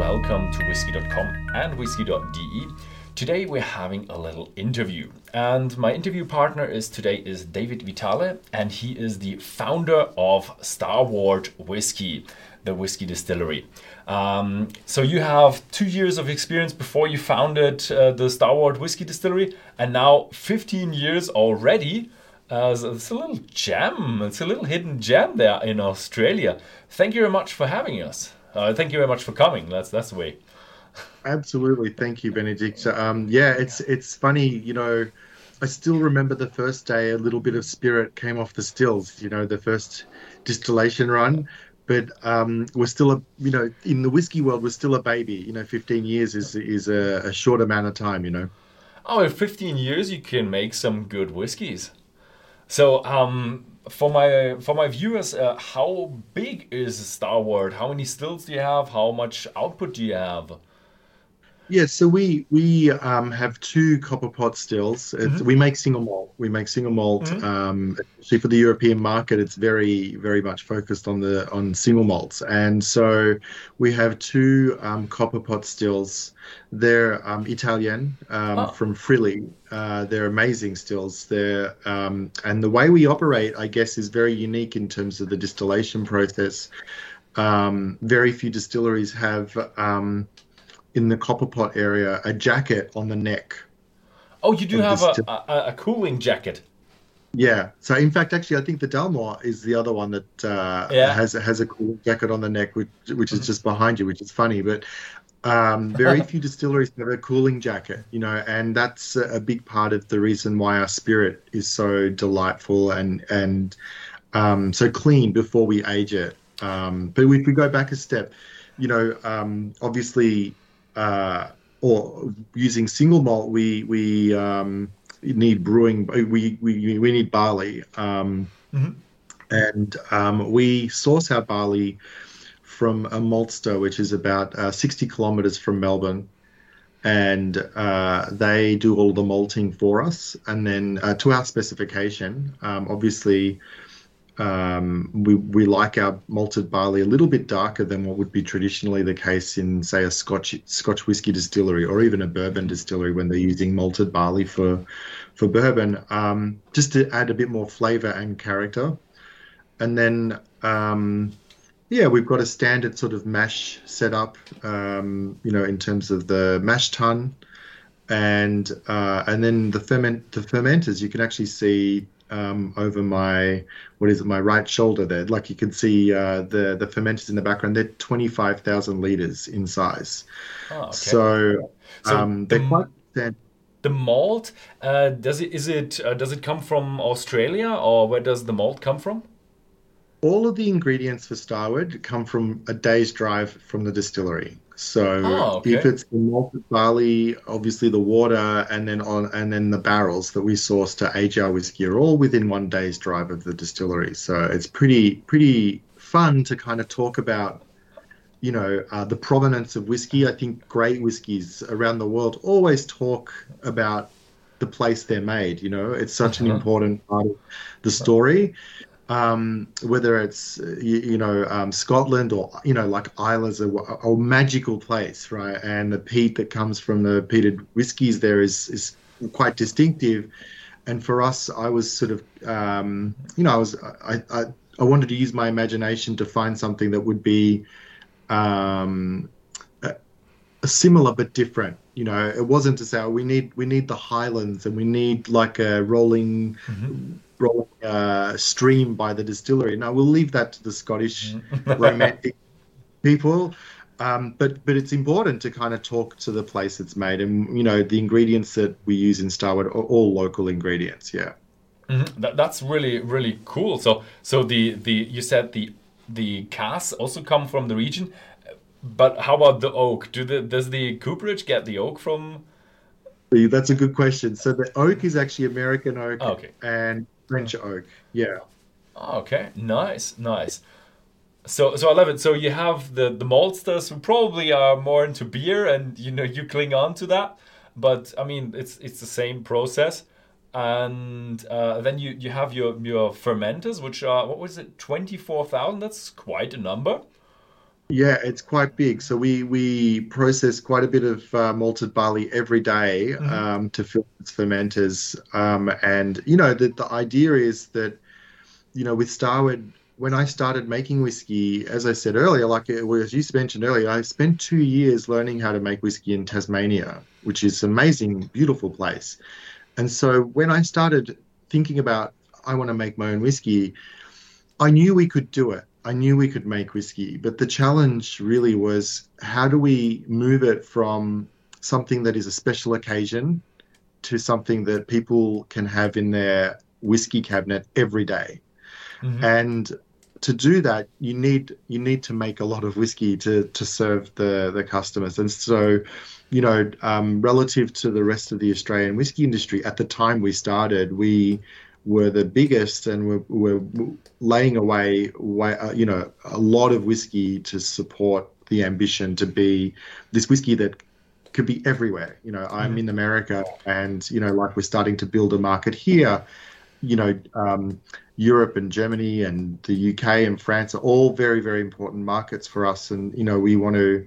welcome to whiskey.com and whiskey.de. Today we're having a little interview, and my interview partner is today is David Vitale, and he is the founder of Starward Whiskey, the whiskey distillery. Um, so you have two years of experience before you founded uh, the Starward Whiskey Distillery, and now 15 years already. Uh, so it's a little gem. It's a little hidden gem there in Australia. Thank you very much for having us. Uh, thank you very much for coming. That's that's the way. Absolutely, thank you, Benedict. Um, yeah, it's it's funny, you know. I still remember the first day. A little bit of spirit came off the stills. You know, the first distillation run, but um, we're still a you know in the whiskey world we're still a baby. You know, 15 years is is a, a short amount of time. You know. Oh, in 15 years you can make some good whiskies. So, um, for my for my viewers, uh, how big is Starward? How many stills do you have? How much output do you have? Yeah, so we we um, have two copper pot stills. Mm-hmm. We make single malt. We make single malt. Mm-hmm. Um, for the European market, it's very very much focused on the on single malts, and so we have two um, copper pot stills. They're um, Italian um, oh. from Frilli. Uh, they're amazing stills. They're um, and the way we operate, I guess, is very unique in terms of the distillation process. very few distilleries have in the copper pot area a jacket on the neck. Oh, you do have a, a, a, cooling jacket. Yeah. So in fact, actually, I think the Dalmore is the other one that uh, yeah. has has a cooling jacket on the neck, which which is just behind you, which is funny. But um, very few distilleries have a cooling jacket, you know, and that's a big part of the reason why our spirit is so delightful and and um, so clean before we age it. Um, but if we go back a step, you know, um, obviously uh, or using single malt, we we um, need brewing. We we we need barley, um, mm-hmm. and um, we source our barley from a maltster, which is about uh, 60 kilometers from Melbourne. And uh, they do all the malting for us, and then uh, to our specification. Um, obviously, um, we, we like our malted barley a little bit darker than what would be traditionally the case in, say, a Scotch Scotch whiskey distillery or even a bourbon distillery when they're using malted barley for for bourbon, um, just to add a bit more flavour and character. And then, um, yeah, we've got a standard sort of mash setup, um, you know, in terms of the mash tun, and uh, and then the ferment the fermenters. You can actually see um, over my what is it my right shoulder there. Like you can see uh, the the fermenters in the background. They're 25,000 liters in size. Oh, okay. so, so um, they're the, quite the malt uh, does it is it uh, does it come from Australia or where does the malt come from? All of the ingredients for Starward come from a day's drive from the distillery so oh, okay. if it's the malted barley, obviously the water, and then on and then the barrels that we source to age our whiskey are all within one day's drive of the distillery. So it's pretty pretty fun to kind of talk about, you know, uh, the provenance of whiskey. I think great whiskies around the world always talk about the place they're made. You know, it's such uh-huh. an important part of the story um, whether it's you, you know um, Scotland or you know like Islay's a, a, magical place, right? And the peat that comes from the peated whiskies there is is quite distinctive. And for us, I was sort of um, you know I was I, I, I wanted to use my imagination to find something that would be um, a, a similar but different. You know, it wasn't to say oh, we need we need the Highlands and we need like a rolling. Mm-hmm rolling uh, stream by the distillery. Now we'll leave that to the Scottish mm. romantic people. Um, but but it's important to kind of talk to the place it's made, and you know the ingredients that we use in Starward are all local ingredients. Yeah, mm-hmm. that, that's really really cool. So so the the you said the the casks also come from the region, but how about the oak? Do the does the cooperage get the oak from? That's a good question. So the oak is actually American oak, oh, okay. and French oak. Yeah. Okay. Nice. Nice. So, so I love it. So you have the the maltsters who probably are more into beer, and you know you cling on to that. But I mean, it's it's the same process, and uh, then you you have your your fermenters, which are what was it, twenty four thousand? That's quite a number. Yeah, it's quite big. So we we process quite a bit of uh, malted barley every day, mm-hmm. um, to fill its fermenters. Um, and you know the the idea is that you know with Starward, when I started making whiskey, as I said earlier, like it was you mentioned earlier, I spent two years learning how to make whiskey in Tasmania, which is an amazing, beautiful place. And so when I started thinking about I want to make my own whiskey, I knew we could do it I knew we could make whiskey, but the challenge really was how do we move it from something that is a special occasion to something that people can have in their whiskey cabinet every day. Mm-hmm. And to do that, you need you need to make a lot of whiskey to to serve the the customers. And so, you know, um, relative to the rest of the Australian whiskey industry, at the time we started, we were the biggest and were, were laying away, uh, you know, a lot of whiskey to support the ambition to be this whiskey that could be everywhere. You know, I'm mm-hmm. in America, and you know, like we're starting to build a market here. You know, um, Europe and Germany and the UK and France are all very, very important markets for us, and you know, we want to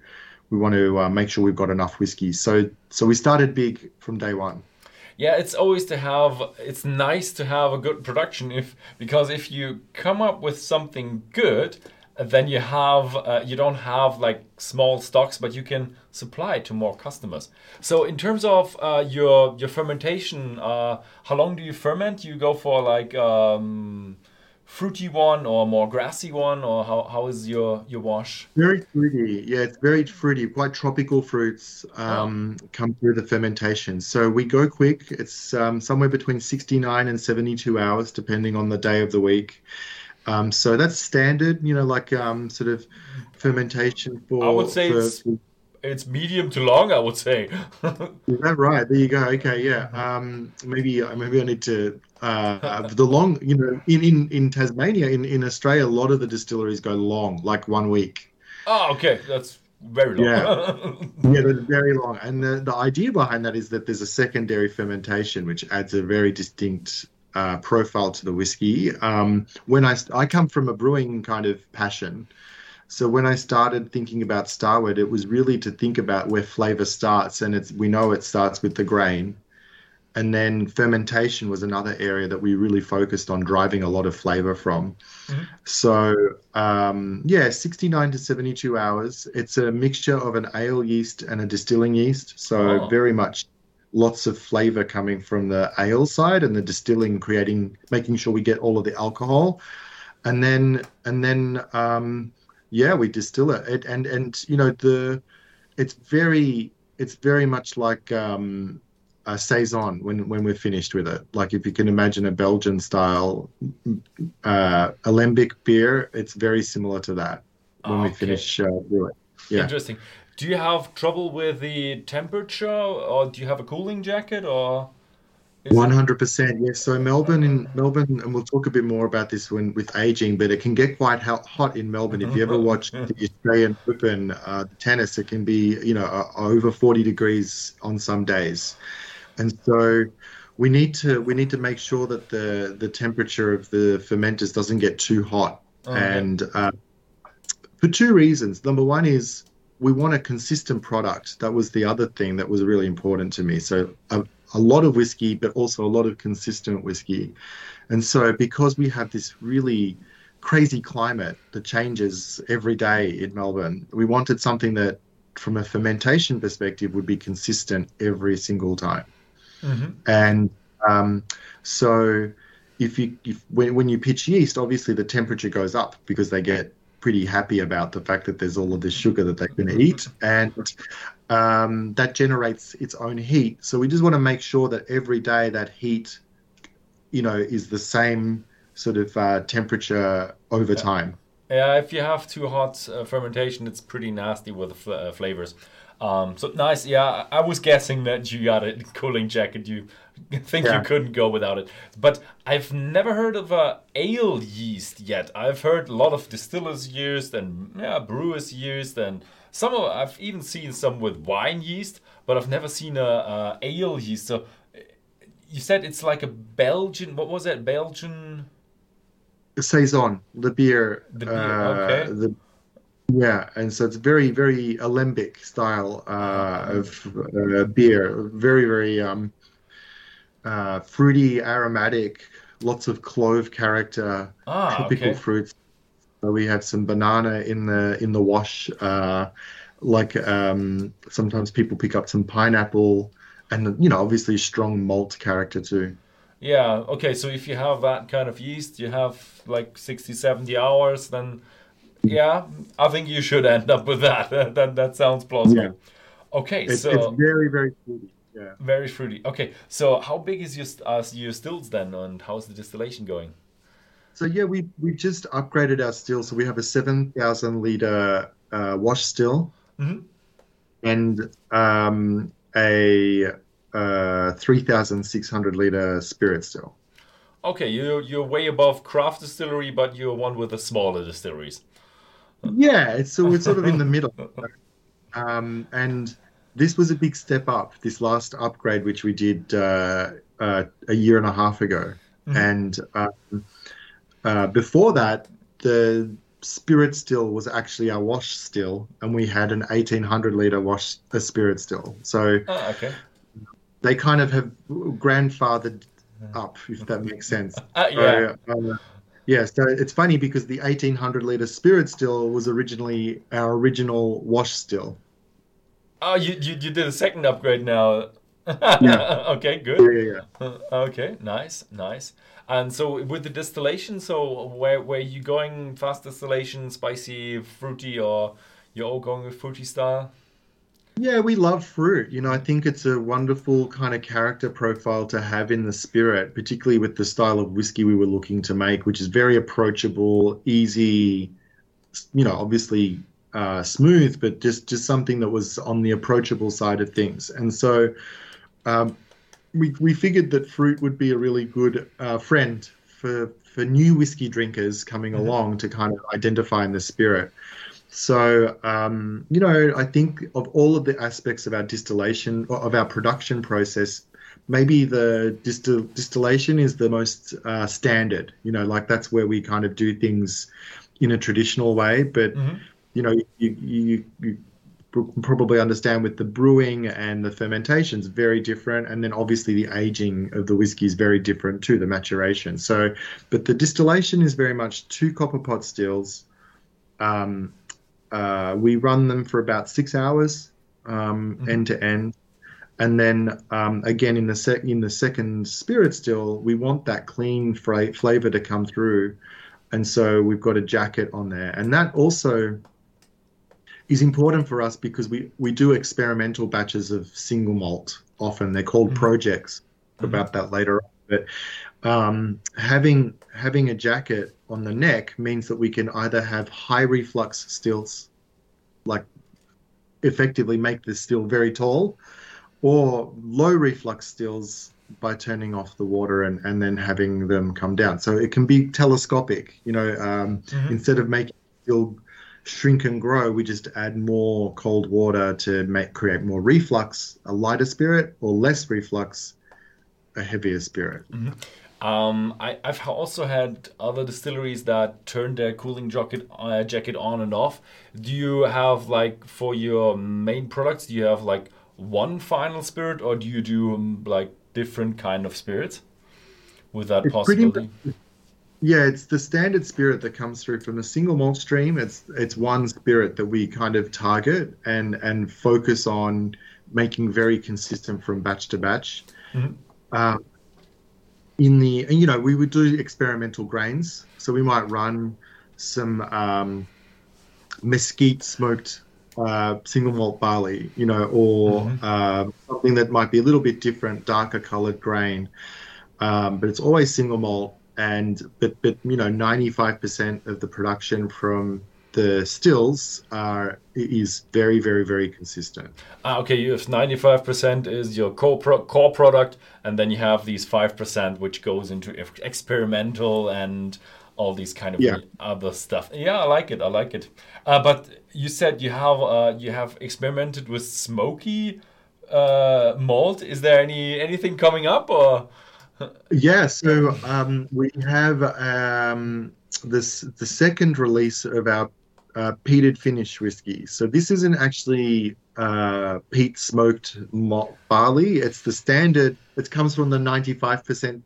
we want to uh, make sure we've got enough whiskey. So, so we started big from day one yeah, it's always to have. It's nice to have a good production if because if you come up with something good, then you have uh, you don't have like small stocks, but you can supply to more customers. So in terms of uh, your your fermentation, uh, how long do you ferment? You go for like. Um, fruity one or more grassy one or how, how is your your wash? Very fruity. Yeah it's very fruity. Quite tropical fruits um, oh. come through the fermentation. So we go quick. It's um, somewhere between 69 and 72 hours depending on the day of the week. Um, so that's standard you know like um, sort of fermentation for i would say for, it's it's medium to long, I would say. Is that right? There you go. Okay, yeah. Um, maybe maybe I need to. Uh, the long, you know, in, in, in Tasmania, in, in Australia, a lot of the distilleries go long, like one week. Oh, okay, that's very long. Yeah, yeah, that's very long. And the, the idea behind that is that there's a secondary fermentation, which adds a very distinct uh, profile to the whiskey. Um, when I I come from a brewing kind of passion, so when I started thinking about Starward, it was really to think about where flavor starts, and it's we know it starts with the grain, and then fermentation was another area that we really focused on driving a lot of flavor from. Mm-hmm. So um, yeah, 69 to 72 hours. It's a mixture of an ale yeast and a distilling yeast, so oh. very much lots of flavor coming from the ale side and the distilling creating making sure we get all of the alcohol and then and then um, yeah, we distill it. it, and and you know the it's very it's very much like um, a saison when when we're finished with it. Like if you can imagine a Belgian style uh, alembic beer, it's very similar to that when okay. we finish uh, it. Yeah. Interesting. Do you have trouble with the temperature, or do you have a cooling jacket, or? One hundred percent, yes. So Melbourne, in Melbourne, and we'll talk a bit more about this when with aging, but it can get quite hot in Melbourne. If you ever watch the Australian Open uh, tennis, it can be you know uh, over forty degrees on some days, and so we need to we need to make sure that the the temperature of the fermenters doesn't get too hot, oh, and uh, for two reasons. Number one is we want a consistent product. That was the other thing that was really important to me. So. A lot of whiskey, but also a lot of consistent whiskey. And so, because we have this really crazy climate that changes every day in Melbourne, we wanted something that, from a fermentation perspective, would be consistent every single time. Mm-hmm. And um, so, if you if, when, when you pitch yeast, obviously the temperature goes up because they get pretty happy about the fact that there's all of this sugar that they can eat, and um, that generates its own heat. So we just want to make sure that every day that heat, you know, is the same sort of uh, temperature over yeah. time. Yeah, if you have too hot uh, fermentation, it's pretty nasty with the fl- uh, flavors. Um, so nice. Yeah, I was guessing that you got a cooling jacket. You think yeah. you couldn't go without it. But I've never heard of a ale yeast yet. I've heard a lot of distillers used and yeah, brewers used, and some of I've even seen some with wine yeast, but I've never seen a, a ale yeast. So you said it's like a Belgian. What was it? Belgian. Saison, the beer. The beer. Uh, okay. The Yeah, and so it's very, very alembic style uh, of uh, beer. Very, very um, uh, fruity, aromatic, lots of clove character, ah, tropical okay. fruits. We have some banana in the in the wash. Uh, like um, sometimes people pick up some pineapple, and you know, obviously strong malt character too. Yeah, okay, so if you have that kind of yeast, you have like 60, 70 hours, then yeah, I think you should end up with that. that that sounds plausible. Yeah. Okay, it's, so it's very very fruity. Yeah. Very fruity. Okay, so how big is your uh, your stills then, and how's the distillation going? So yeah, we we just upgraded our still. So we have a seven thousand liter uh, wash still, mm-hmm. and um, a uh, three thousand six hundred liter spirit still. Okay, you you're way above craft distillery, but you're one with the smaller distilleries. Yeah, it's so it's sort of in the middle, um, and this was a big step up. This last upgrade, which we did uh, uh, a year and a half ago, mm-hmm. and um, uh, before that, the spirit still was actually our wash still, and we had an 1800 liter wash a spirit still. So oh, okay. they kind of have grandfathered up, if that makes sense. Uh, yeah. So, uh, yeah, so it's funny because the 1800 liter spirit still was originally our original wash still. Oh, you, you, you did a second upgrade now. Yeah. okay, good. Yeah, yeah, yeah. Okay, nice, nice. And so with the distillation, so where where you going fast distillation, spicy, fruity, or you're all going with fruity style? Yeah, we love fruit. You know, I think it's a wonderful kind of character profile to have in the spirit, particularly with the style of whiskey we were looking to make, which is very approachable, easy, you know, obviously uh, smooth, but just just something that was on the approachable side of things. And so um, we we figured that fruit would be a really good uh, friend for for new whiskey drinkers coming mm-hmm. along to kind of identify in the spirit. So, um, you know, I think of all of the aspects of our distillation, of our production process, maybe the distil- distillation is the most uh, standard. You know, like that's where we kind of do things in a traditional way. But, mm-hmm. you know, you, you, you probably understand with the brewing and the fermentation is very different and then obviously the aging of the whiskey is very different too the maturation. So but the distillation is very much two copper pot stills. Um, uh, we run them for about six hours um, mm-hmm. end to end, and then um, again in the sec- in the second spirit still, we want that clean fra- flavor to come through, and so we've got a jacket on there, and that also is important for us because we we do experimental batches of single malt. Often they're called mm-hmm. projects. Mm-hmm. About that later, on. but um, having having a jacket on the neck means that we can either have high reflux stills, like effectively make the still very tall, or low reflux stills by turning off the water and, and then having them come down. So it can be telescopic, you know, um, mm-hmm. instead of making still shrink and grow, we just add more cold water to make create more reflux, a lighter spirit, or less reflux, a heavier spirit. Mm-hmm. Um, I, have also had other distilleries that turn their cooling jacket uh, jacket on and off. Do you have like for your main products? Do you have like one final spirit, or do you do um, like different kind of spirits with that it's possibility? Pretty, yeah, it's the standard spirit that comes through from the single malt stream. It's it's one spirit that we kind of target and and focus on making very consistent from batch to batch. Mm-hmm. Um, in the you know we would do experimental grains so we might run some um, mesquite smoked uh, single malt barley you know or mm-hmm. uh, something that might be a little bit different darker colored grain um, but it's always single malt and but but you know 95% of the production from the stills are is very very very consistent. Ah, okay, you have ninety five percent is your core pro core product, and then you have these five percent which goes into experimental and all these kind of yeah. other stuff. Yeah, I like it. I like it. Uh, but you said you have uh, you have experimented with smoky uh, malt. Is there any anything coming up or? Yeah, so um, we have um, this the second release of our uh, peated finish whiskey. So this isn't actually uh, peat smoked malt barley. It's the standard. It comes from the 95%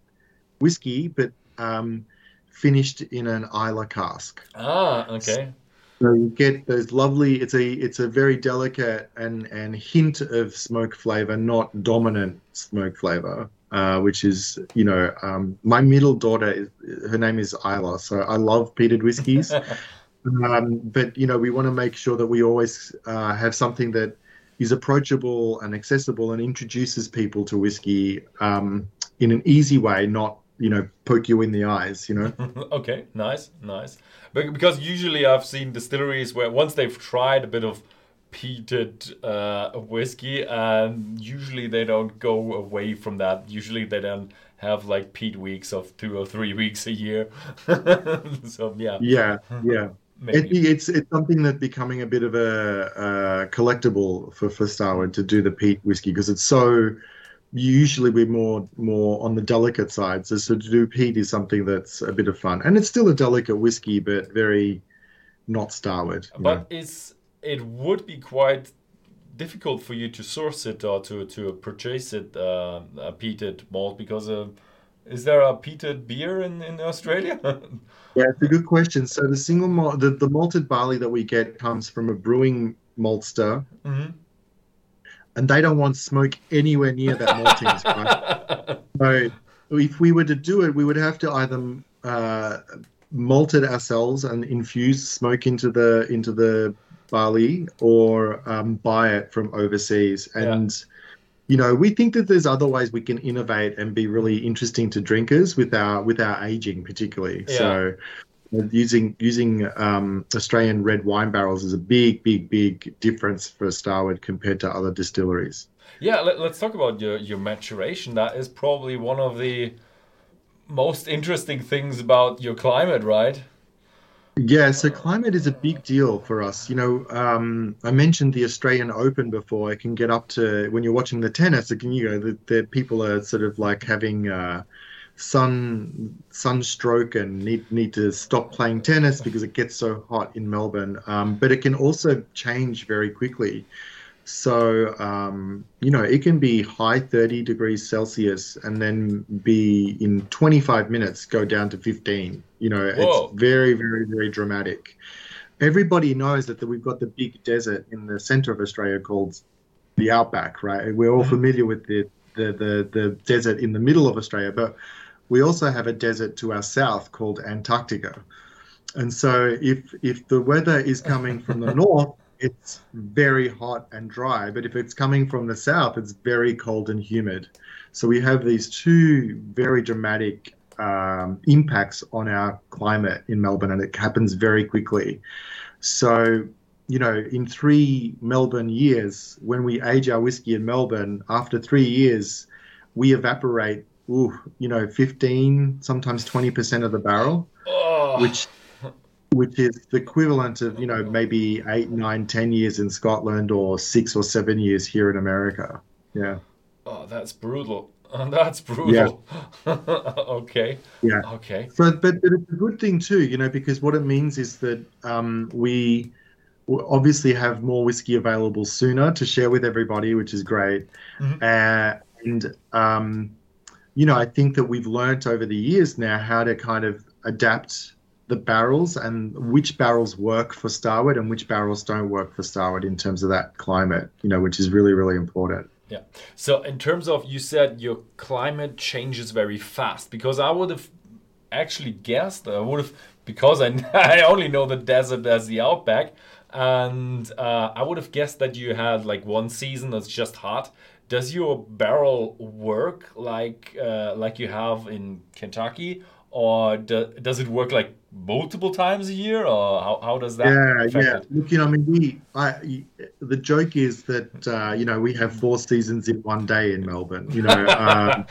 whiskey, but um, finished in an Islay cask. Ah, okay. So you get those lovely. It's a it's a very delicate and and hint of smoke flavor, not dominant smoke flavor. Uh, which is you know um, my middle daughter is her name is Isla, so I love peated whiskies. um, but you know we want to make sure that we always uh, have something that is approachable and accessible and introduces people to whiskey um, in an easy way, not you know poke you in the eyes. You know. okay, nice, nice. But because usually I've seen distilleries where once they've tried a bit of peated uh, whiskey, and usually they don't go away from that. Usually they don't have like peat weeks of two or three weeks a year. so yeah. Yeah, yeah. It, it's it's something that's becoming a bit of a, a collectible for for Starward to do the peat whiskey because it's so usually we're more more on the delicate side. So, so to do peat is something that's a bit of fun, and it's still a delicate whiskey, but very not Starward. But know. it's it would be quite difficult for you to source it or to to purchase it uh, a peated malt because uh, is there a peated beer in in Australia? yeah, it's a good question. So the single malt, the, the malted barley that we get comes from a brewing maltster. Mm-hmm and they don't want smoke anywhere near that malting. right? So if we were to do it, we would have to either uh, malt it ourselves and infuse smoke into the into the barley, or um, buy it from overseas. And yeah. you know, we think that there's other ways we can innovate and be really interesting to drinkers with our with our aging, particularly. Yeah. So using using um, Australian red wine barrels is a big, big, big difference for Starward compared to other distilleries. Yeah, let, us talk about your your maturation. That is probably one of the most interesting things about your climate, right? Yeah, so climate is a big deal for us. You know, um, I mentioned the Australian Open before. It can get up to when you're watching the tennis. It can you know the, the people are sort of like having. Uh, sun sunstroke and need need to stop playing tennis because it gets so hot in Melbourne. Um, but it can also change very quickly. So um, you know it can be high 30 degrees Celsius and then be in 25 minutes go down to 15. You know Whoa. it's very very very dramatic. Everybody knows that we've got the big desert in the center of Australia called the outback, right? We're all mm-hmm. familiar with the the, the, the desert in the middle of Australia, but we also have a desert to our south called Antarctica. And so if if the weather is coming from the north, it's very hot and dry, but if it's coming from the south, it's very cold and humid. So we have these two very dramatic um, impacts on our climate in Melbourne, and it happens very quickly. So, you know, in three Melbourne years, when we age our whiskey in Melbourne, after three years, we evaporate ooh, you know, 15, sometimes 20% of the barrel, oh. which which is the equivalent of, you know, maybe eight, nine, ten years in Scotland or six or seven years here in America. Yeah. Oh, that's brutal. That's brutal. Yeah. okay. Yeah. Okay. So, but, but it's a good thing too, you know, because what it means is that um, we obviously have more whiskey available sooner to share with everybody, which is great. Mm-hmm. Uh, and um, you know, I think that we've learnt over the years now how to kind of adapt the barrels and which barrels work for starward and which barrels don't work for starward in terms of that climate, you know, which is really, really important. Yeah. So, in terms of, you said your climate changes very fast because I would have actually guessed, I would have, because I, I only know the desert as the outback, and uh, I would have guessed that you had like one season that's just hot does your barrel work like uh, like you have in Kentucky, or do, does it work like multiple times a year, or how, how does that? Yeah, yeah. It? Look, you know, I mean, we, I, the joke is that uh, you know we have four seasons in one day in Melbourne. You know. Um,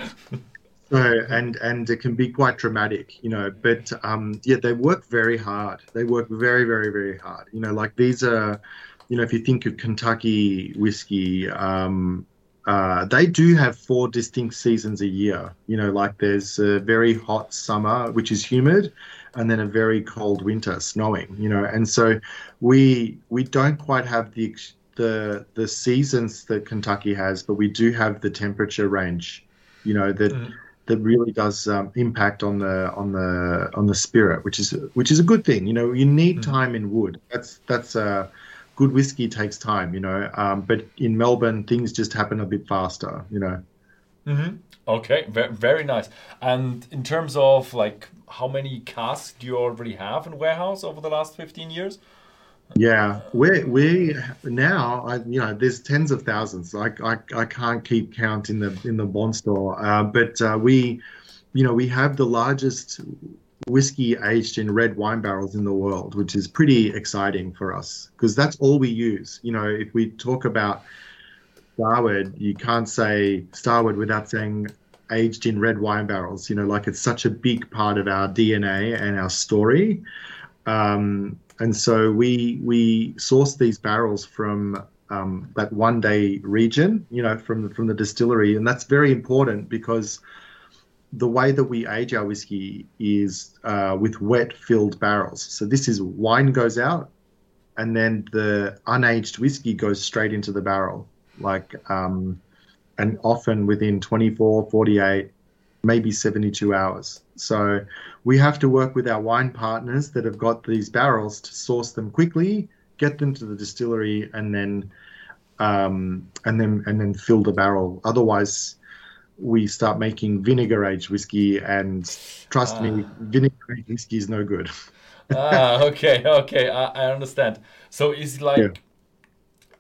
so and and it can be quite dramatic, you know. But um, yeah, they work very hard. They work very, very, very hard. You know, like these are, you know, if you think of Kentucky whiskey, um, uh, they do have four distinct seasons a year. You know, like there's a very hot summer, which is humid, and then a very cold winter, snowing. You know, and so we we don't quite have the the the seasons that Kentucky has, but we do have the temperature range. You know that. Mm that really does um, impact on the on the on the spirit, which is which is a good thing. You know, you need mm-hmm. time in wood. That's that's uh, good whiskey takes time. You know, um, but in Melbourne things just happen a bit faster. You know. Mm-hmm. Okay, very, very nice. And in terms of like how many casks do you already have in warehouse over the last fifteen years? Yeah, we we now I, you know there's tens of thousands. I, I, I can't keep count in the in the bond store, uh, but uh, we, you know, we have the largest whiskey aged in red wine barrels in the world, which is pretty exciting for us because that's all we use. You know, if we talk about Starward, you can't say Starward without saying aged in red wine barrels. You know, like it's such a big part of our DNA and our story. Um, and so we we source these barrels from um, that one day region, you know, from from the distillery, and that's very important because the way that we age our whiskey is uh, with wet filled barrels. So this is wine goes out, and then the unaged whiskey goes straight into the barrel, like um, and often within 24, 48, maybe 72 hours. So we have to work with our wine partners that have got these barrels to source them quickly, get them to the distillery, and then um, and then and then fill the barrel. Otherwise, we start making vinegar aged whiskey, and trust me, ah. vinegar aged whiskey is no good. ah, okay, okay, I, I, understand. So is like, yeah.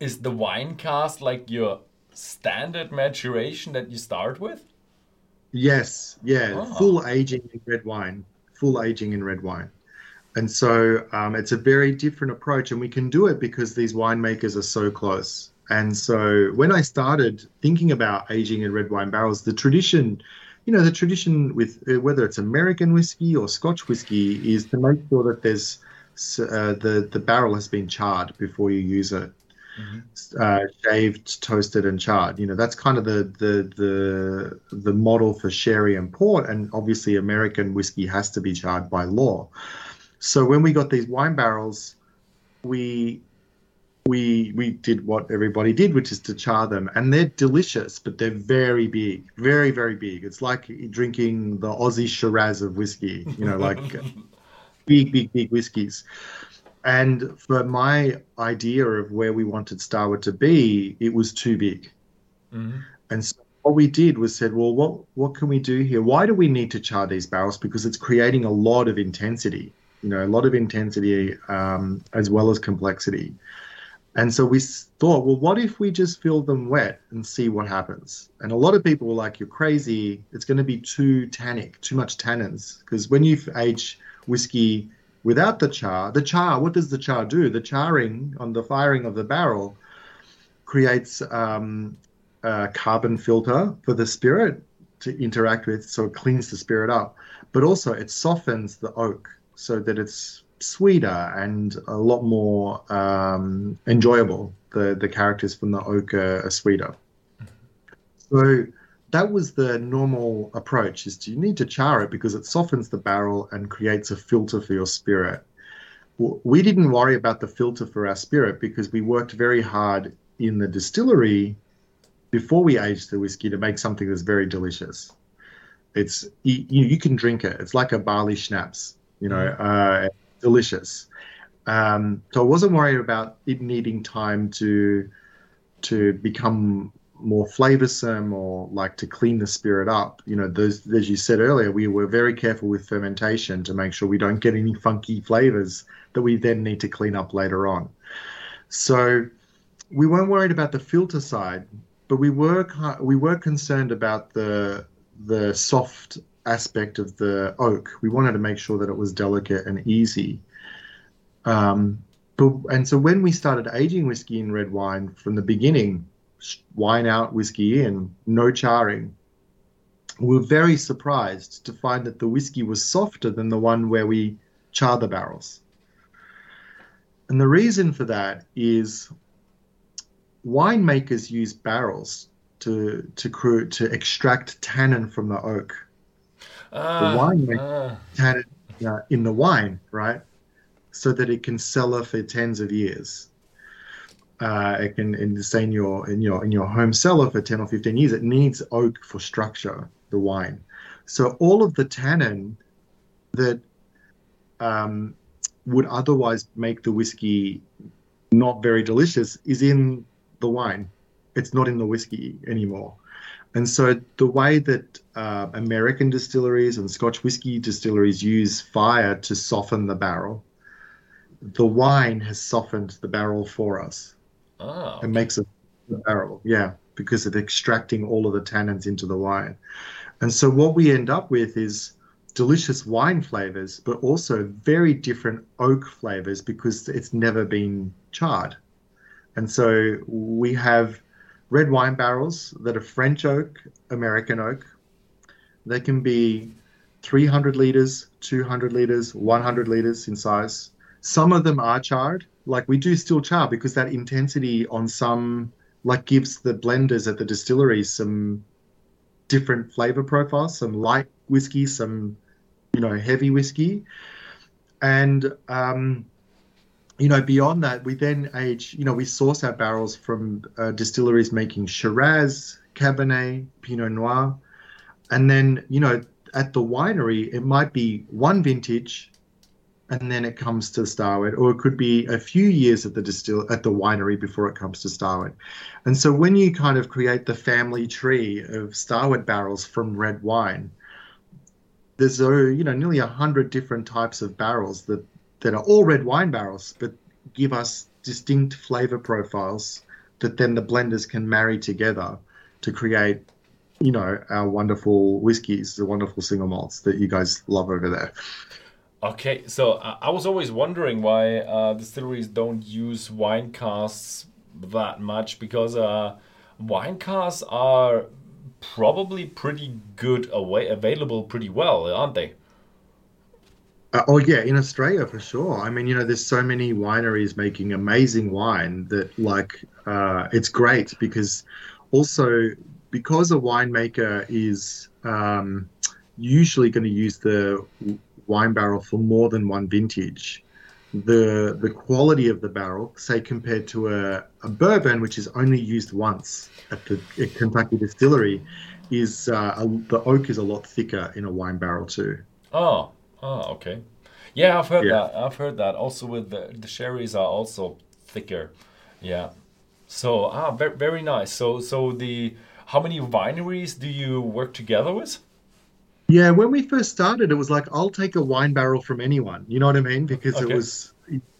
Is the wine cast like your standard maturation that you start with? Yes, yeah, oh. full aging in red wine, full aging in red wine. And so um, it's a very different approach, and we can do it because these winemakers are so close. And so when I started thinking about aging in red wine barrels, the tradition, you know, the tradition with uh, whether it's American whiskey or Scotch whiskey is to make sure that there's uh, the the barrel has been charred before you use it mm-hmm. uh, shaved, toasted, and charred. You know, that's kind of the the the the model for sherry and port, and obviously American whiskey has to be charred by law. So when we got these wine barrels, we we we did what everybody did, which is to char them, and they're delicious, but they're very big, very very big. It's like drinking the Aussie Shiraz of whiskey, you know, like big big big whiskies. And for my idea of where we wanted Starward to be, it was too big. Mm-hmm. And so what we did was said, well, what what can we do here? Why do we need to char these barrels? Because it's creating a lot of intensity, you know, a lot of intensity um, as well as complexity. And so we thought, well, what if we just fill them wet and see what happens? And a lot of people were like, you're crazy. It's going to be too tannic, too much tannins. Because when you age whiskey Without the char, the char, what does the char do? The charring on the firing of the barrel creates um, a carbon filter for the spirit to interact with, so it cleans the spirit up. But also, it softens the oak so that it's sweeter and a lot more um, enjoyable. The the characters from the oak are, are sweeter. So that was the normal approach is to, you need to char it because it softens the barrel and creates a filter for your spirit. We didn't worry about the filter for our spirit because we worked very hard in the distillery before we aged the whiskey to make something that's very delicious. It's you, you can drink it. It's like a barley schnapps you know mm. uh, delicious. Um, so i wasn't worried about it needing time to to become more flavorsome or like to clean the spirit up. You know, those, as you said earlier, we were very careful with fermentation to make sure we don't get any funky flavors that we then need to clean up later on. So we weren't worried about the filter side, but we were we were concerned about the the soft aspect of the oak. We wanted to make sure that it was delicate and easy. Um, but, and so when we started aging whiskey in red wine from the beginning, wine out, whiskey in, no charring. We were very surprised to find that the whiskey was softer than the one where we char the barrels. And the reason for that is winemakers use barrels to to to extract tannin from the oak. Uh, the ah, wine uh. tannin uh, in the wine, right? So that it can cellar for tens of years. Uh, it can, in, your in your in your home cellar for ten or fifteen years, it needs oak for structure. The wine, so all of the tannin that um, would otherwise make the whiskey not very delicious is in the wine. It's not in the whiskey anymore. And so the way that uh, American distilleries and Scotch whiskey distilleries use fire to soften the barrel, the wine has softened the barrel for us. Oh. It makes a barrel, yeah, because of extracting all of the tannins into the wine. And so what we end up with is delicious wine flavors, but also very different oak flavors because it's never been charred. And so we have red wine barrels that are French oak, American oak. They can be 300 liters, 200 liters, 100 liters in size. Some of them are charred. Like we do still char because that intensity on some like gives the blenders at the distilleries some different flavor profiles, some light whiskey, some you know heavy whiskey, and um, you know, beyond that, we then age, you know, we source our barrels from uh, distilleries making Shiraz, Cabernet, Pinot Noir. And then, you know, at the winery, it might be one vintage and then it comes to Starward, or it could be a few years at the distill at the winery before it comes to Starward. And so when you kind of create the family tree of Starward barrels from red wine, there's a you know nearly a hundred different types of barrels that that are all red wine barrels, but give us distinct flavor profiles that then the blenders can marry together to create, you know, our wonderful whiskies, the wonderful single malts that you guys love over there. Okay, so uh, I was always wondering why uh, distilleries don't use wine casks that much because uh, wine casks are probably pretty good away available pretty well, aren't they? Uh, oh yeah, in Australia for sure. I mean, you know, there's so many wineries making amazing wine that like uh, it's great because also because a winemaker is um, usually going to use the wine barrel for more than one vintage. The the quality of the barrel, say compared to a, a bourbon, which is only used once at the at Kentucky distillery, is uh, a, the oak is a lot thicker in a wine barrel too. Oh, Oh, okay. Yeah, I've heard yeah. that. I've heard that. Also, with the the sherries are also thicker. Yeah. So ah, very very nice. So so the how many wineries do you work together with? Yeah, when we first started, it was like I'll take a wine barrel from anyone. You know what I mean? Because okay. it was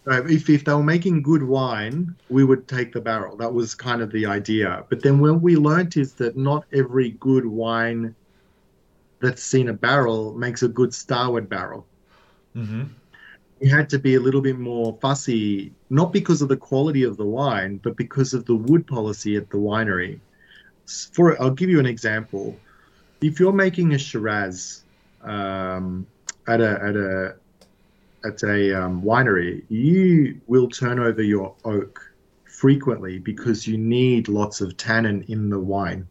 if if they were making good wine, we would take the barrel. That was kind of the idea. But then when we learnt is that not every good wine that's seen a barrel makes a good starward barrel. Mm-hmm. Had to be a little bit more fussy, not because of the quality of the wine, but because of the wood policy at the winery. For I'll give you an example. If you're making a Shiraz um, at a at a at a um, winery, you will turn over your oak frequently because you need lots of tannin in the wine.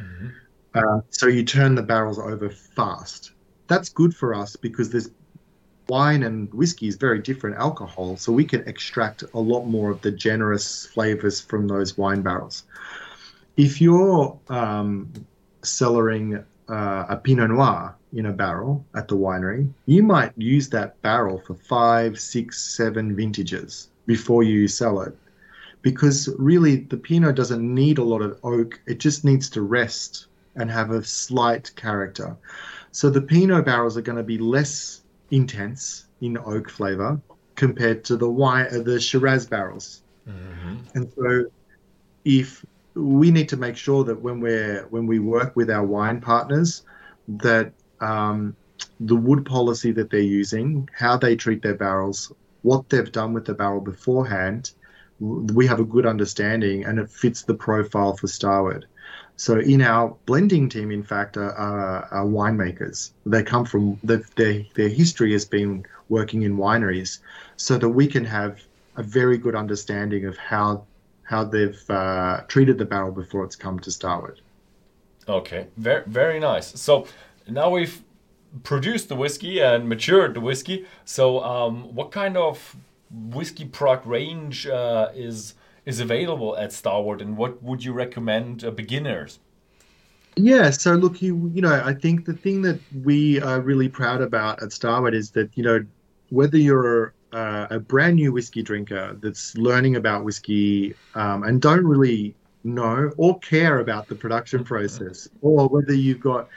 Mm-hmm. Uh, so you turn the barrels over fast. That's good for us because there's wine and whiskey is very different alcohol, so we can extract a lot more of the generous flavors from those wine barrels. If you're um, cellaring uh, a Pinot Noir in a barrel at the winery, you might use that barrel for five, six, seven vintages before you sell it. Because really, the Pinot doesn't need a lot of oak, it just needs to rest and have a slight character. So the Pinot barrels are going to be less intense in oak flavor compared to the wine, uh, the Shiraz barrels. Mm-hmm. And so, if we need to make sure that when we're when we work with our wine partners, that um, the wood policy that they're using, how they treat their barrels, what they've done with the barrel beforehand, we have a good understanding, and it fits the profile for Starward. So in our blending team, in fact, are, are, are winemakers. They come from the, their their history has been working in wineries, so that we can have a very good understanding of how how they've uh, treated the barrel before it's come to Starward. Okay, very very nice. So now we've produced the whiskey and matured the whiskey. So, um, what kind of whiskey product range uh, is is available at Starward, and what would you recommend uh, beginners? Yeah, so look, you you know, I think the thing that we are really proud about at Starward is that you know whether you're uh, a brand new whiskey drinker that's learning about whiskey um, and don't really know or care about the production process, or whether you've got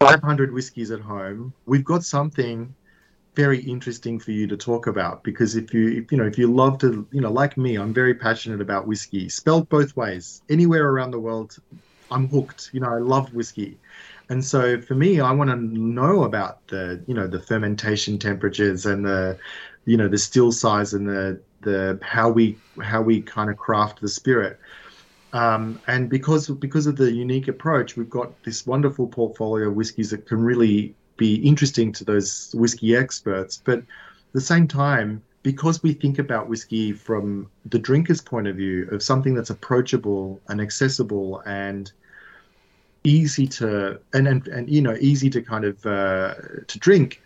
500 whiskeys at home, we've got something very interesting for you to talk about. Because if you if, you know if you love to you know like me i'm very passionate about whiskey spelled both ways anywhere around the world i'm hooked. You know i love whiskey. And so for me i want to know about the you know the fermentation temperatures and the you know the still size and the the how we how we kind of craft the spirit um, and because because of the unique approach, we've got this wonderful portfolio of whiskies that can really be interesting to those whiskey experts. But at the same time, because we think about whiskey from the drinker's point of view of something that's approachable and accessible and easy to and and, and you know easy to kind of uh, to drink,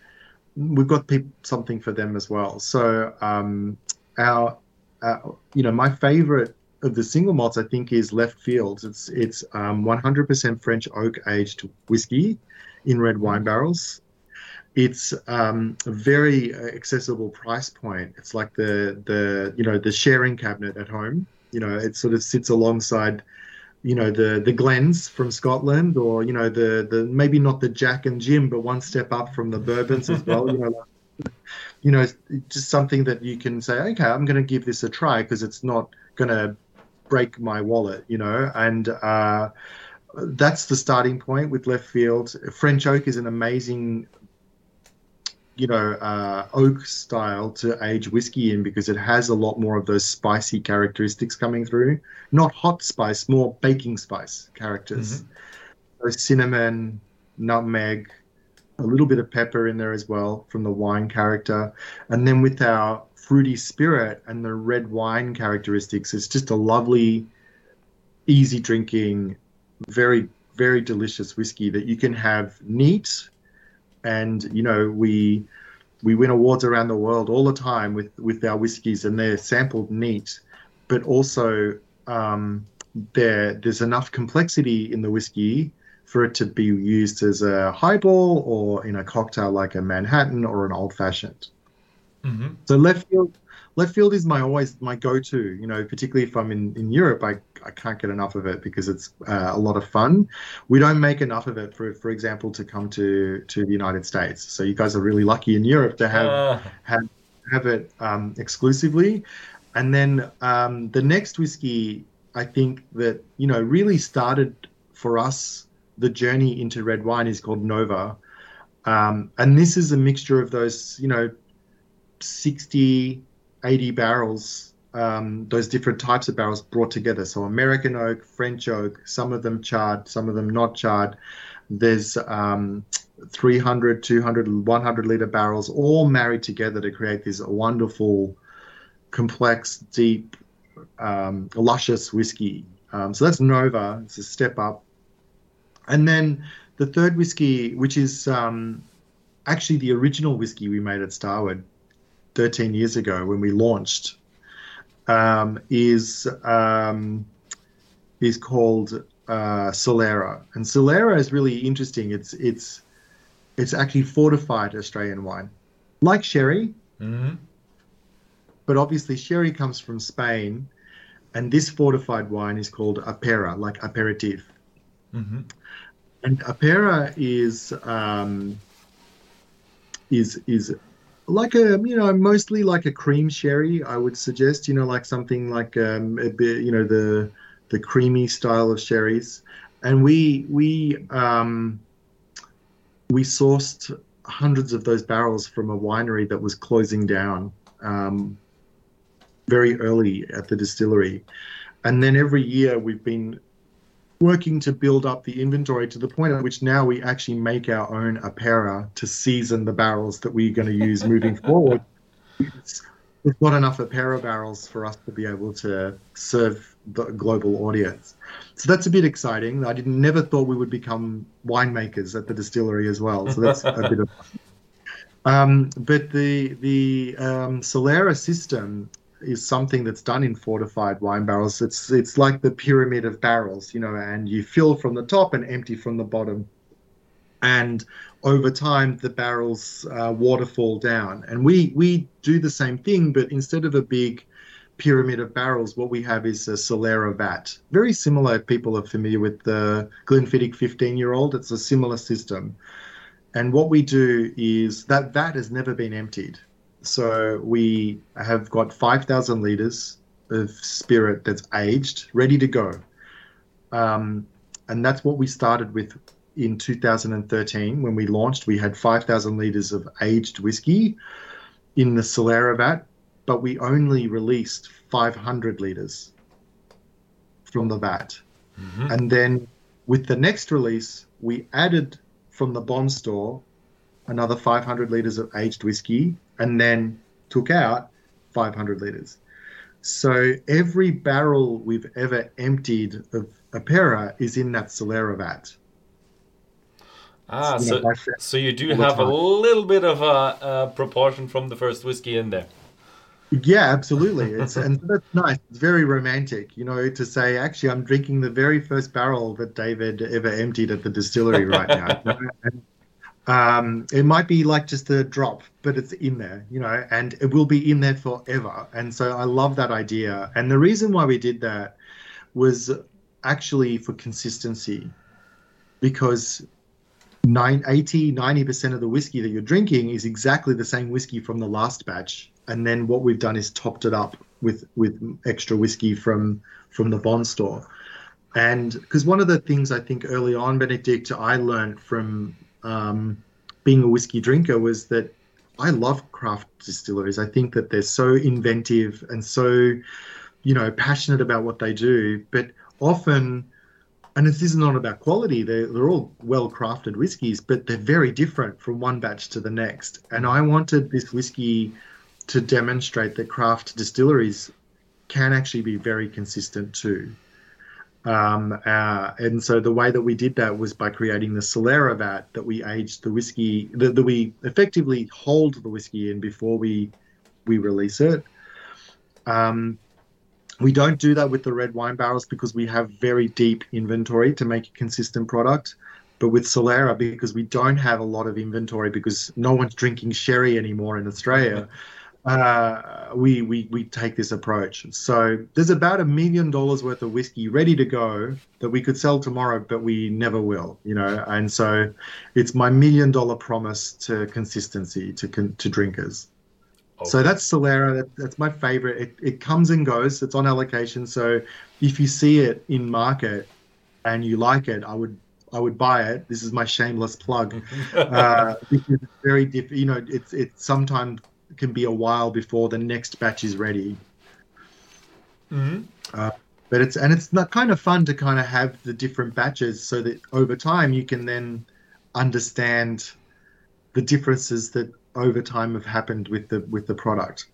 we've got people, something for them as well. So um, our uh, you know my favorite of the single malts, I think, is Left Fields. It's it's um, 100% French oak aged whiskey in red wine barrels. It's um, a very accessible price point. It's like the the you know the sharing cabinet at home. You know, it sort of sits alongside you know the the Glens from Scotland, or you know the the maybe not the Jack and Jim, but one step up from the bourbons as well. You know, you know, just something that you can say, okay, I'm going to give this a try because it's not going to break my wallet, you know, and uh, that's the starting point with left field. French oak is an amazing, you know, uh, oak style to age whiskey in because it has a lot more of those spicy characteristics coming through. Not hot spice, more baking spice characters. Mm-hmm. So cinnamon, nutmeg, a little bit of pepper in there as well from the wine character. And then with our fruity spirit and the red wine characteristics. It's just a lovely, easy drinking, very, very delicious whiskey that you can have neat. And, you know, we we win awards around the world all the time with, with our whiskies and they're sampled neat, but also um, there there's enough complexity in the whiskey for it to be used as a highball or in a cocktail like a Manhattan or an old fashioned. Mm-hmm. So left field, left field is my always my go-to. You know, particularly if I'm in, in Europe, I, I can't get enough of it because it's uh, a lot of fun. We don't make enough of it, for for example, to come to to the United States. So you guys are really lucky in Europe to have uh. have have it um, exclusively. And then um, the next whiskey, I think that you know really started for us the journey into red wine is called Nova. Um, and this is a mixture of those, you know, 60, 80 barrels, um, those different types of barrels brought together. So American oak, French oak, some of them charred, some of them not charred. There's um, 300, 200, 100 liter barrels all married together to create this wonderful, complex, deep, um, luscious whiskey. Um, so that's Nova. It's a step up. And then the third whiskey, which is um, actually the original whiskey we made at Starward, 13 years ago when we launched um, is um, is called uh, Solera, and Solera is really interesting. It's it's it's actually fortified Australian wine, like sherry, mm-hmm. but obviously sherry comes from Spain, and this fortified wine is called Apera, like aperitif. Mm-hmm. And Apera is um, is is like a you know mostly like a cream sherry i would suggest you know like something like um a bit you know the the creamy style of sherries. And we we um we sourced hundreds of those barrels from a winery that was closing down um, very early at the distillery. And then every year we've been working to build up the inventory to the point at which now we actually make our own apera to season the barrels that we're going to use moving forward. there's not enough Apera barrels for us to be able to serve the global audience. So that's a bit exciting. I didn't never thought we would become winemakers at the distillery as well. So that's a bit of. Um, but the the um, Solera system is something that's done in fortified wine barrels. It's it's like the pyramid of barrels, you know, and you fill from the top and empty from the bottom. And over time, the barrels uh, waterfall down. And we we do the same thing, but instead of a big pyramid of barrels, what we have is a Solera vat. Very similar. If people are familiar with the Glenfiddich 15 year old, it's a similar system. And what we do is that vat has never been emptied. So we have got 5,000 liters of spirit that's aged, ready to go. Um, and that's what we started with in 2013 when we launched. We had 5,000 liters of aged whiskey in the Solera vat, but we only released 500 liters from the vat. Mm-hmm. And then with the next release, we added from the bond store another 500 liters of aged whiskey and then took out 500 liters. So every barrel we've ever emptied of Apera is in that Solera vat. Ah, so, so you do have a little bit of a, a, proportion from the first whiskey in there. Yeah, absolutely. It's and that's nice. It's very romantic, you know, to say actually I'm drinking the very first barrel that David ever emptied at the distillery right now. and, um, it might be like just a drop, but it's in there, you know, and it will be in there forever. And so I love that idea. And the reason why we did that was actually for consistency because 80, 90% of the whiskey that you're drinking is exactly the same whiskey from the last batch. And then what we've done is topped it up with, with extra whiskey from, from the bond store. And because one of the things I think early on, Benedict, I learned from um, being a whiskey drinker was that I love craft distilleries. I think that they're so inventive and so, you know, passionate about what they do. But often, and this is not about quality, they're, they're all well crafted whiskies, but they're very different from one batch to the next. And I wanted this whiskey to demonstrate that craft distilleries can actually be very consistent too. Um, uh, and so the way that we did that was by creating the Solera vat that we aged the whiskey, that, that we effectively hold the whiskey in before we we release it. Um, we don't do that with the red wine barrels because we have very deep inventory to make a consistent product. But with Solera, because we don't have a lot of inventory because no one's drinking sherry anymore in Australia, uh, we, we we take this approach. So there's about a million dollars worth of whiskey ready to go that we could sell tomorrow, but we never will, you know. And so it's my million dollar promise to consistency to to drinkers. Okay. So that's Solera. That, that's my favorite. It, it comes and goes. It's on allocation. So if you see it in market and you like it, I would I would buy it. This is my shameless plug. uh, it's very diff- You know, it's it's sometimes can be a while before the next batch is ready. Mm-hmm. Uh, but it's and it's not kind of fun to kind of have the different batches so that over time you can then understand the differences that over time have happened with the with the product.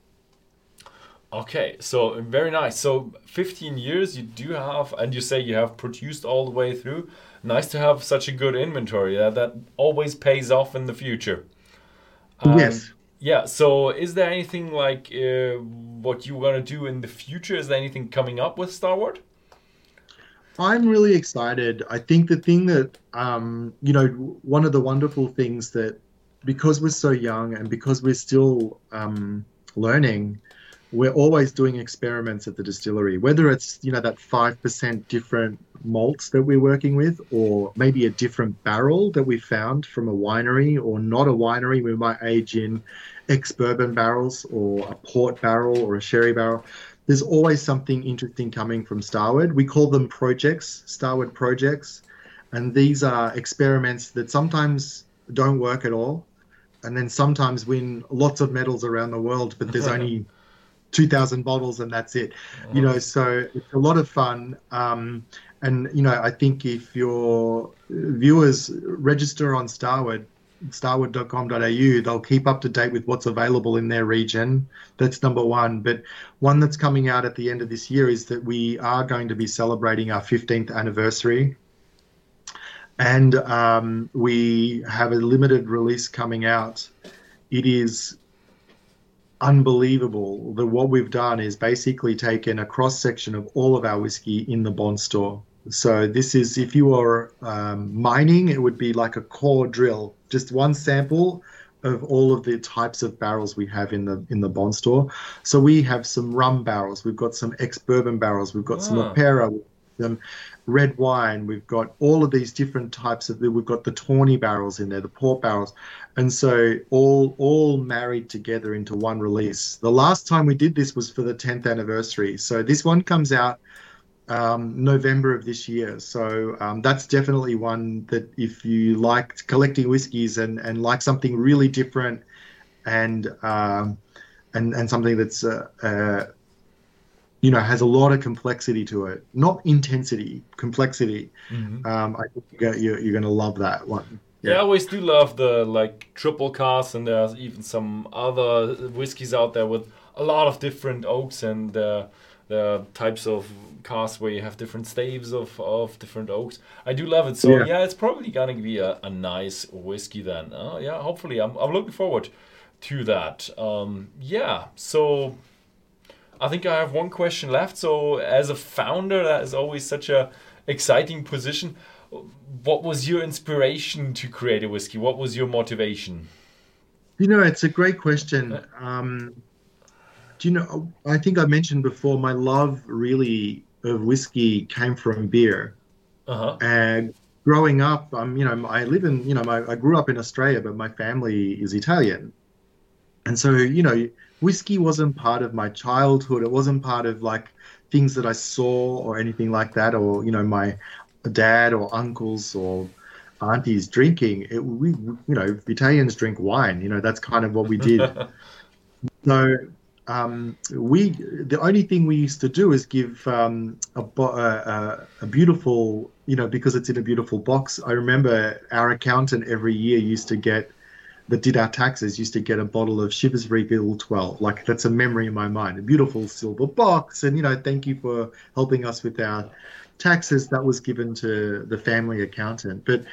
Okay, so very nice. So 15 years you do have, and you say you have produced all the way through. Nice to have such a good inventory. Yeah, that always pays off in the future. Um, yes. Yeah. So, is there anything like uh, what you want to do in the future? Is there anything coming up with star Starward? I'm really excited. I think the thing that, um, you know, one of the wonderful things that, because we're so young and because we're still um, learning, we're always doing experiments at the distillery, whether it's, you know, that 5% different malts that we're working with, or maybe a different barrel that we found from a winery or not a winery we might age in ex bourbon barrels or a port barrel or a sherry barrel. There's always something interesting coming from Starward. We call them projects, Starward projects. And these are experiments that sometimes don't work at all. And then sometimes win lots of medals around the world, but there's only 2,000 bottles and that's it. You know, so it's a lot of fun. Um, and, you know, I think if your viewers register on Starward, starward.com.au, they'll keep up to date with what's available in their region. That's number one. But one that's coming out at the end of this year is that we are going to be celebrating our 15th anniversary. And um, we have a limited release coming out. It is unbelievable that what we've done is basically taken a cross section of all of our whiskey in the bond store so this is if you are um, mining, it would be like a core drill, just one sample of all of the types of barrels we have in the in the bond store. So we have some rum barrels, we've got some ex bourbon barrels, we've got ah. some Apera, some red wine, we've got all of these different types of. We've got the tawny barrels in there, the port barrels, and so all all married together into one release. The last time we did this was for the 10th anniversary. So this one comes out um, November of this year. So um, that's definitely one that if you like collecting whiskies and, and like something really different and um, and and something that's uh, uh, you know has a lot of complexity to it, not intensity, complexity. Mm-hmm. Um, I think you're, you're going to love that one. Yeah. yeah. I always do love the like triple casks, and there's even some other whiskies out there with a lot of different oaks and. Uh, the types of casks where you have different staves of, of different oaks. I do love it. So yeah, yeah it's probably gonna be a, a nice whiskey then. Uh, yeah, hopefully I'm I'm looking forward to that. Um, yeah, so I think I have one question left. So as a founder, that is always such a exciting position. What was your inspiration to create a whiskey? What was your motivation? You know, it's a great question. Um, do you know? I think I mentioned before my love really of whiskey came from beer. Uh-huh. And growing up, um, you know, I live in, you know, my, I grew up in Australia, but my family is Italian, and so you know, whiskey wasn't part of my childhood. It wasn't part of like things that I saw or anything like that, or you know, my dad or uncles or aunties drinking. It, we, you know, Italians drink wine. You know, that's kind of what we did. so um, we the only thing we used to do is give um, a, a, a, beautiful you know because it's in a beautiful box. I remember our accountant every year used to get that did our taxes used to get a bottle of Chivas Regal 12 like that's a memory in my mind a beautiful silver box. And you know thank you for helping us with our taxes. That was given to the family accountant. But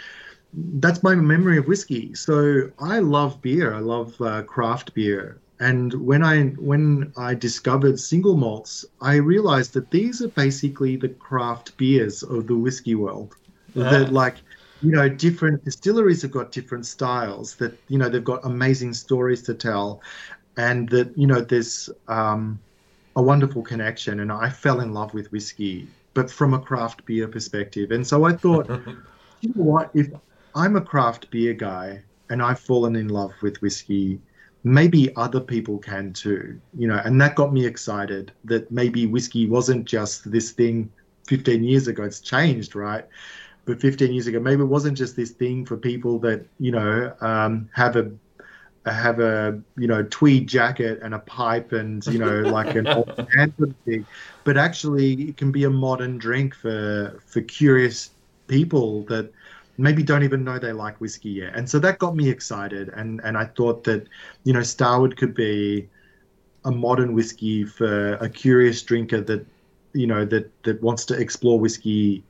that's my memory of whiskey. So i love beer. I love uh, craft beer and when I when I discovered single malts, I realized that these are basically the craft beers of the whiskey world. Uh-huh. That like you know different distilleries have got different styles. That you know they've got amazing stories to tell, and that you know there's um, a wonderful connection. And I fell in love with whiskey, but from a craft beer perspective. And so I thought, you know what? If I'm a craft beer guy and I've fallen in love with whiskey maybe other people can too you know and that got me excited that maybe whiskey wasn't just this thing 15 years ago. It's changed right? But 15 years ago maybe it wasn't just this thing for people that you know um, have a have a you know tweed jacket and a pipe and you know like an old thing. But actually it can be a modern drink for for curious people that maybe don't even know they like whiskey yet. And so that got me excited. And, and I thought that, you know, Starward could be a modern whiskey for a curious drinker that, you know, that, that wants to explore whiskey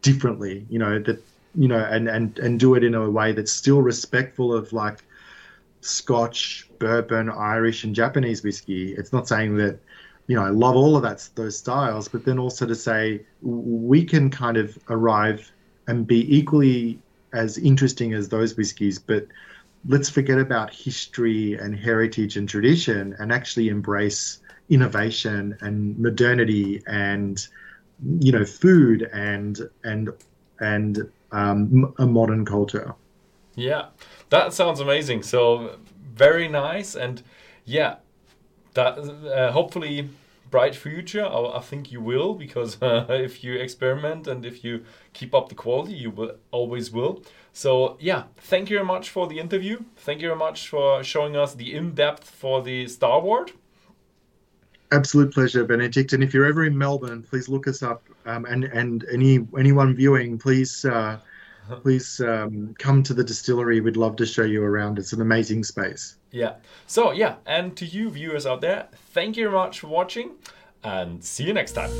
differently, you know, that, you know, and, and, and do it in a way that's still respectful of like Scotch, bourbon, Irish, and Japanese whiskey. It's not saying that, you know, I love all of that, those styles, but then also to say we can kind of arrive and be equally as interesting as those whiskies, but let's forget about history and heritage and tradition and actually embrace innovation and modernity and you know food and and and um, a modern culture. Yeah, that sounds amazing. So very nice and yeah, that uh, hopefully bright future. I, I think you will because uh, if you experiment and if you keep up the quality, you will always will. So yeah, thank you very much for the interview. Thank you very much for showing us the in depth for the Starward. Absolute pleasure, Benedict. And if you're ever in Melbourne, please look us up. Um, and and any anyone viewing, please uh, please um, come to the distillery. We'd love to show you around. It's an amazing space. Yeah. So yeah, and to you viewers out there, thank you very much for watching, and see you next time.